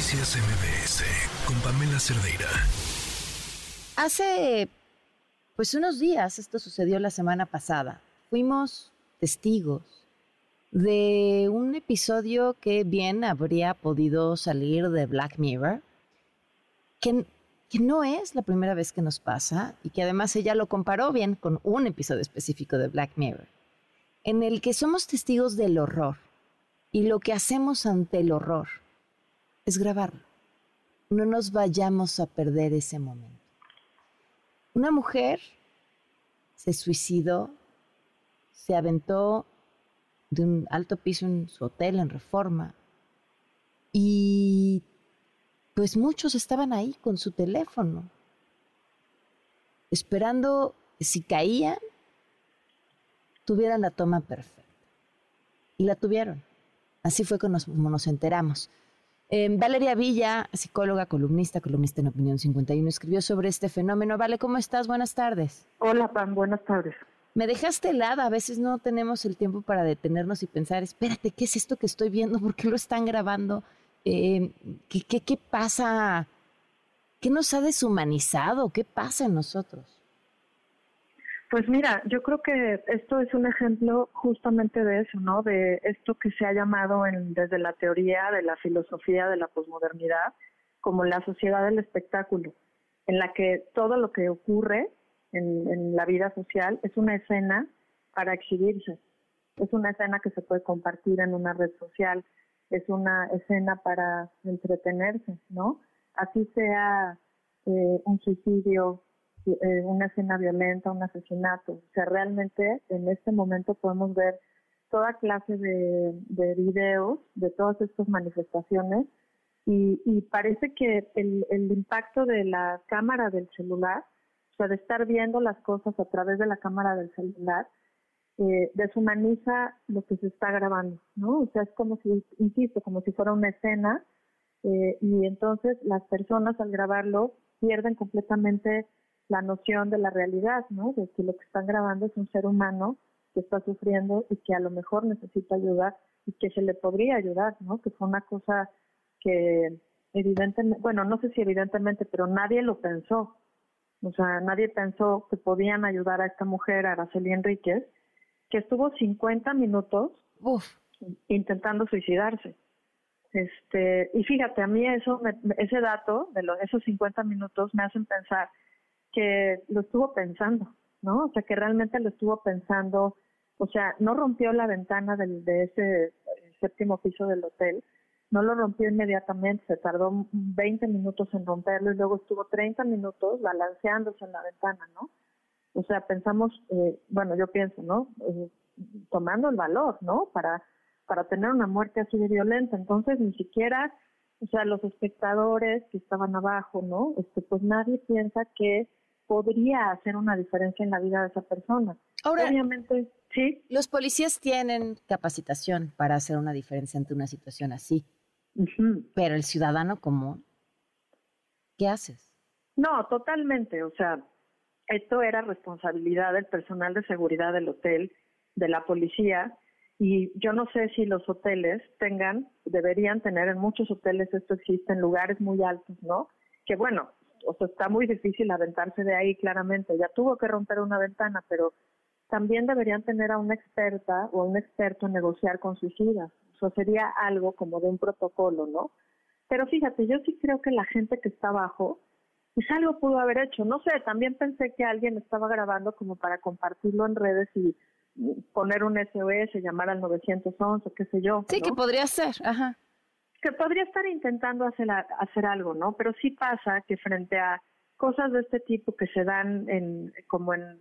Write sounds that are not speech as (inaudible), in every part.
Noticias MBS con Pamela Cerdeira. Hace pues unos días, esto sucedió la semana pasada, fuimos testigos de un episodio que bien habría podido salir de Black Mirror, que, que no es la primera vez que nos pasa y que además ella lo comparó bien con un episodio específico de Black Mirror, en el que somos testigos del horror y lo que hacemos ante el horror es grabarlo. No nos vayamos a perder ese momento. Una mujer se suicidó, se aventó de un alto piso en su hotel en Reforma y pues muchos estaban ahí con su teléfono, esperando si caían, tuvieran la toma perfecta. Y la tuvieron. Así fue como nos, enteramos. Em, Valeria Villa, psicóloga, columnista, columnista en Opinión 51, escribió sobre este fenómeno. Vale, ¿cómo estás? Buenas tardes. Hola, Pam, buenas tardes. Me dejaste helada, a veces no tenemos el tiempo para detenernos y pensar, espérate, ¿qué es esto que estoy viendo? ¿Por qué lo están grabando? Em, ¿qué, qué, qué pasa? ¿Qué nos ha deshumanizado? ¿Qué pasa en nosotros? Pues mira, yo creo que esto es un ejemplo justamente de eso, ¿no? De esto que se ha llamado en, desde la teoría de la filosofía de la posmodernidad como la sociedad del espectáculo, en la que todo lo que ocurre en, la vida social es una escena para exhibirse, es una escena que se puede compartir en una red social, es una escena para entretenerse, ¿no? Así sea eh, un suicidio, eh, una escena violenta, un asesinato. O sea, realmente en este momento podemos ver toda clase de, de videos de todas estas manifestaciones y, y parece que el, el impacto de la cámara del celular, o sea, de estar viendo las cosas a través de la cámara del celular, eh, deshumaniza lo que se está grabando, ¿no? O sea, es como si, insisto, como si fuera una escena eh, y entonces las personas al grabarlo pierden completamente la noción de la realidad, ¿no? De que lo que están grabando es un ser humano que está sufriendo y que a lo mejor necesita ayuda y que se le podría ayudar, ¿no? Que fue una cosa que evidentemente, bueno, no sé si evidentemente, pero nadie lo pensó. O sea, nadie pensó que podían ayudar a esta mujer, Araceli Enríquez, que estuvo 50 minutos intentando suicidarse. Este, y fíjate, a mí eso, ese dato de los, esos 50 minutos me hacen pensar que lo estuvo pensando, ¿no? O sea, que realmente lo estuvo pensando, o sea, no rompió la ventana del, de ese eh, séptimo piso del hotel, no lo rompió inmediatamente, se tardó 20 minutos en romperlo y luego estuvo 30 minutos balanceándose en la ventana, ¿no? O sea, pensamos, eh, bueno, yo pienso, ¿no? Eh, tomando el valor, ¿no? Para, para tener una muerte así de violenta. Entonces, ni siquiera, o sea, los espectadores que estaban abajo, ¿no? Este, pues nadie piensa que podría hacer una diferencia en la vida de esa persona. Ahora, Obviamente, sí. Los policías tienen capacitación para hacer una diferencia ante una situación así. Pero el ciudadano común, ¿qué haces? No, totalmente. O sea, esto era responsabilidad del personal de seguridad del hotel, de la policía, y yo no sé si los hoteles tengan, deberían tener en muchos hoteles, esto existe en lugares muy altos, ¿no? Que bueno, o sea, está muy difícil aventarse de ahí claramente, ya tuvo que romper una ventana, pero también deberían tener a una experta o a un experto en negociar con suicidas. Eso sería algo como de un protocolo, ¿no? Pero fíjate, yo sí creo que la gente que está abajo, pues algo pudo haber hecho. No sé, también pensé que alguien estaba grabando como para compartirlo en redes y poner un SOS, llamar al 911, qué sé yo. Sí, que podría ser, ajá que podría estar intentando hacer, hacer algo, ¿no? Pero sí pasa que frente a cosas de este tipo que se dan en, como en,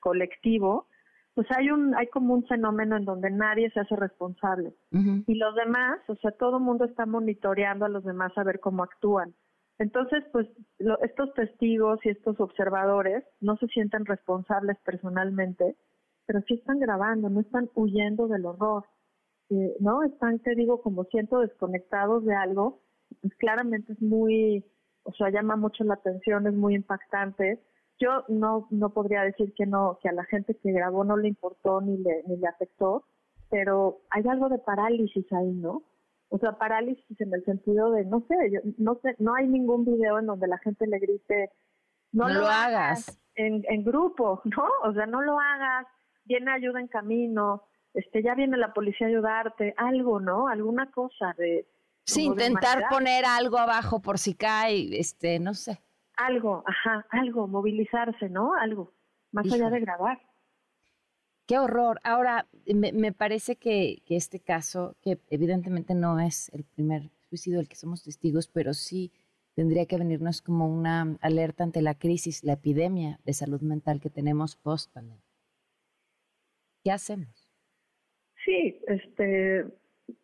colectivo, pues hay un hay como un fenómeno en donde nadie se hace responsable y los demás, o sea, todo el mundo está monitoreando a los demás a ver cómo actúan. Entonces, pues estos testigos y estos observadores no se sienten responsables personalmente, pero sí están grabando, no están huyendo del horror. ¿No? Están, te digo, como siento desconectados de algo, pues claramente es muy, o sea, llama mucho la atención, es muy impactante. Yo no, no podría decir que no, que a la gente que grabó no le importó ni le, ni le afectó, pero hay algo de parálisis ahí, ¿no? O sea, parálisis en el sentido de, no sé, no sé, no hay ningún video en donde la gente le grite, no, lo, hagas, En, en grupo, (laughs) ¿no? O sea, no lo hagas, viene ayuda en camino, este, ya viene la policía a ayudarte, algo, ¿no? Alguna cosa de... Sí, intentar poner algo abajo por si cae, este, no sé. Algo, ajá, algo, movilizarse, ¿no? Algo, más allá de grabar. Qué horror. Ahora, me, me parece que, que, este caso, que evidentemente no es el primer suicidio del que somos testigos, pero sí tendría que venirnos como una alerta ante la crisis, la epidemia de salud mental que tenemos post pandemia. ¿Qué hacemos? Sí, este,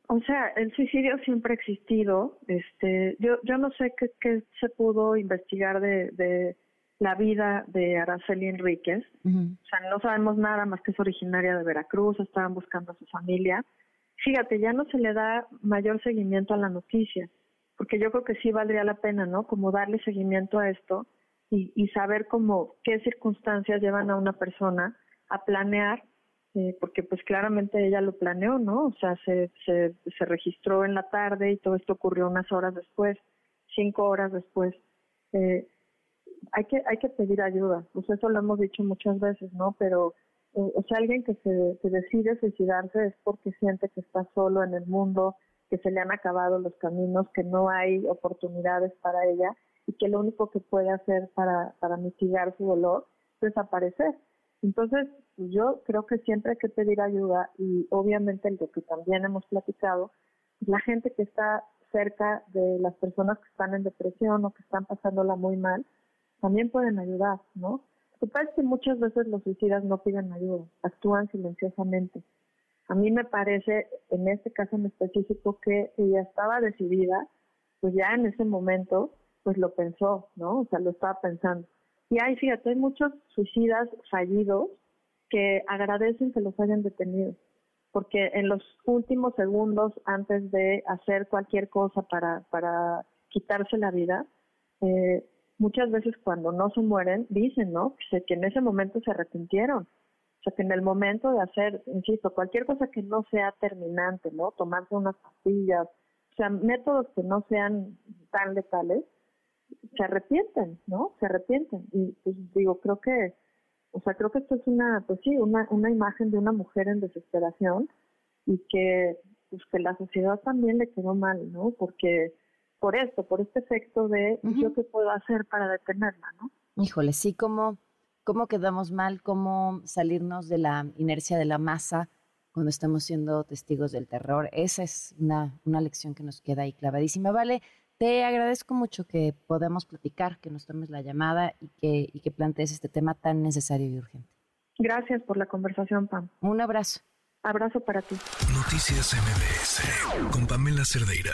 o sea, el suicidio siempre ha existido. Este, yo, yo no sé qué, qué se pudo investigar de, de la vida de Araceli Enríquez. O sea, no sabemos nada más que es originaria de Veracruz, estaban buscando a su familia. Fíjate, ya no se le da mayor seguimiento a la noticia, porque yo creo que sí valdría la pena, ¿no? Como darle seguimiento a esto y, y saber cómo, qué circunstancias llevan a una persona a planear, eh, porque pues claramente ella lo planeó, ¿no? O sea, se, se, registró en la tarde y todo esto ocurrió unas horas después, cinco horas después. Eh, hay que hay que pedir ayuda, pues eso lo hemos dicho muchas veces, ¿no? Pero eh, o sea, alguien que se que decide suicidarse es porque siente que está solo en el mundo, que se le han acabado los caminos, que no hay oportunidades para ella y que lo único que puede hacer para para mitigar su dolor es desaparecer. Entonces, pues yo creo que siempre hay que pedir ayuda y obviamente lo que también hemos platicado, la gente que está cerca de las personas que están en depresión o que están pasándola muy mal, también pueden ayudar, ¿no? Lo que pasa es que muchas veces los suicidas no piden ayuda, actúan silenciosamente. A mí me parece, en este caso en específico, que ella estaba decidida, pues ya en ese momento, pues lo pensó, ¿no? O sea, lo estaba pensando. Y hay, fíjate, hay muchos suicidas fallidos que agradecen que los hayan detenido, porque en los últimos segundos antes de hacer cualquier cosa para, para quitarse la vida, eh, muchas veces cuando no se mueren, dicen, ¿no? Que, en ese momento se arrepintieron. O sea, que en el momento de hacer, insisto, cualquier cosa que no sea terminante, ¿no? Tomarse unas pastillas, o sea, métodos que no sean tan letales, se arrepienten, ¿no? Se arrepienten. Y pues digo, creo que, o sea, creo que esto es una, pues sí, una, una imagen de una mujer en desesperación y que, pues que la sociedad también le quedó mal, ¿no? Porque por esto, por este efecto de yo qué puedo hacer para detenerla, ¿no? Híjole, sí, ¿cómo, cómo quedamos mal, cómo salirnos de la inercia de la masa cuando estamos siendo testigos del terror. Esa es una, una lección que nos queda ahí clavadísima. Vale, te agradezco mucho que podamos platicar, que nos tomes la llamada y que, y que plantees este tema tan necesario y urgente. Gracias por la conversación, Pam. Un abrazo. Abrazo para ti. Noticias MBS con Pamela Cerdeira.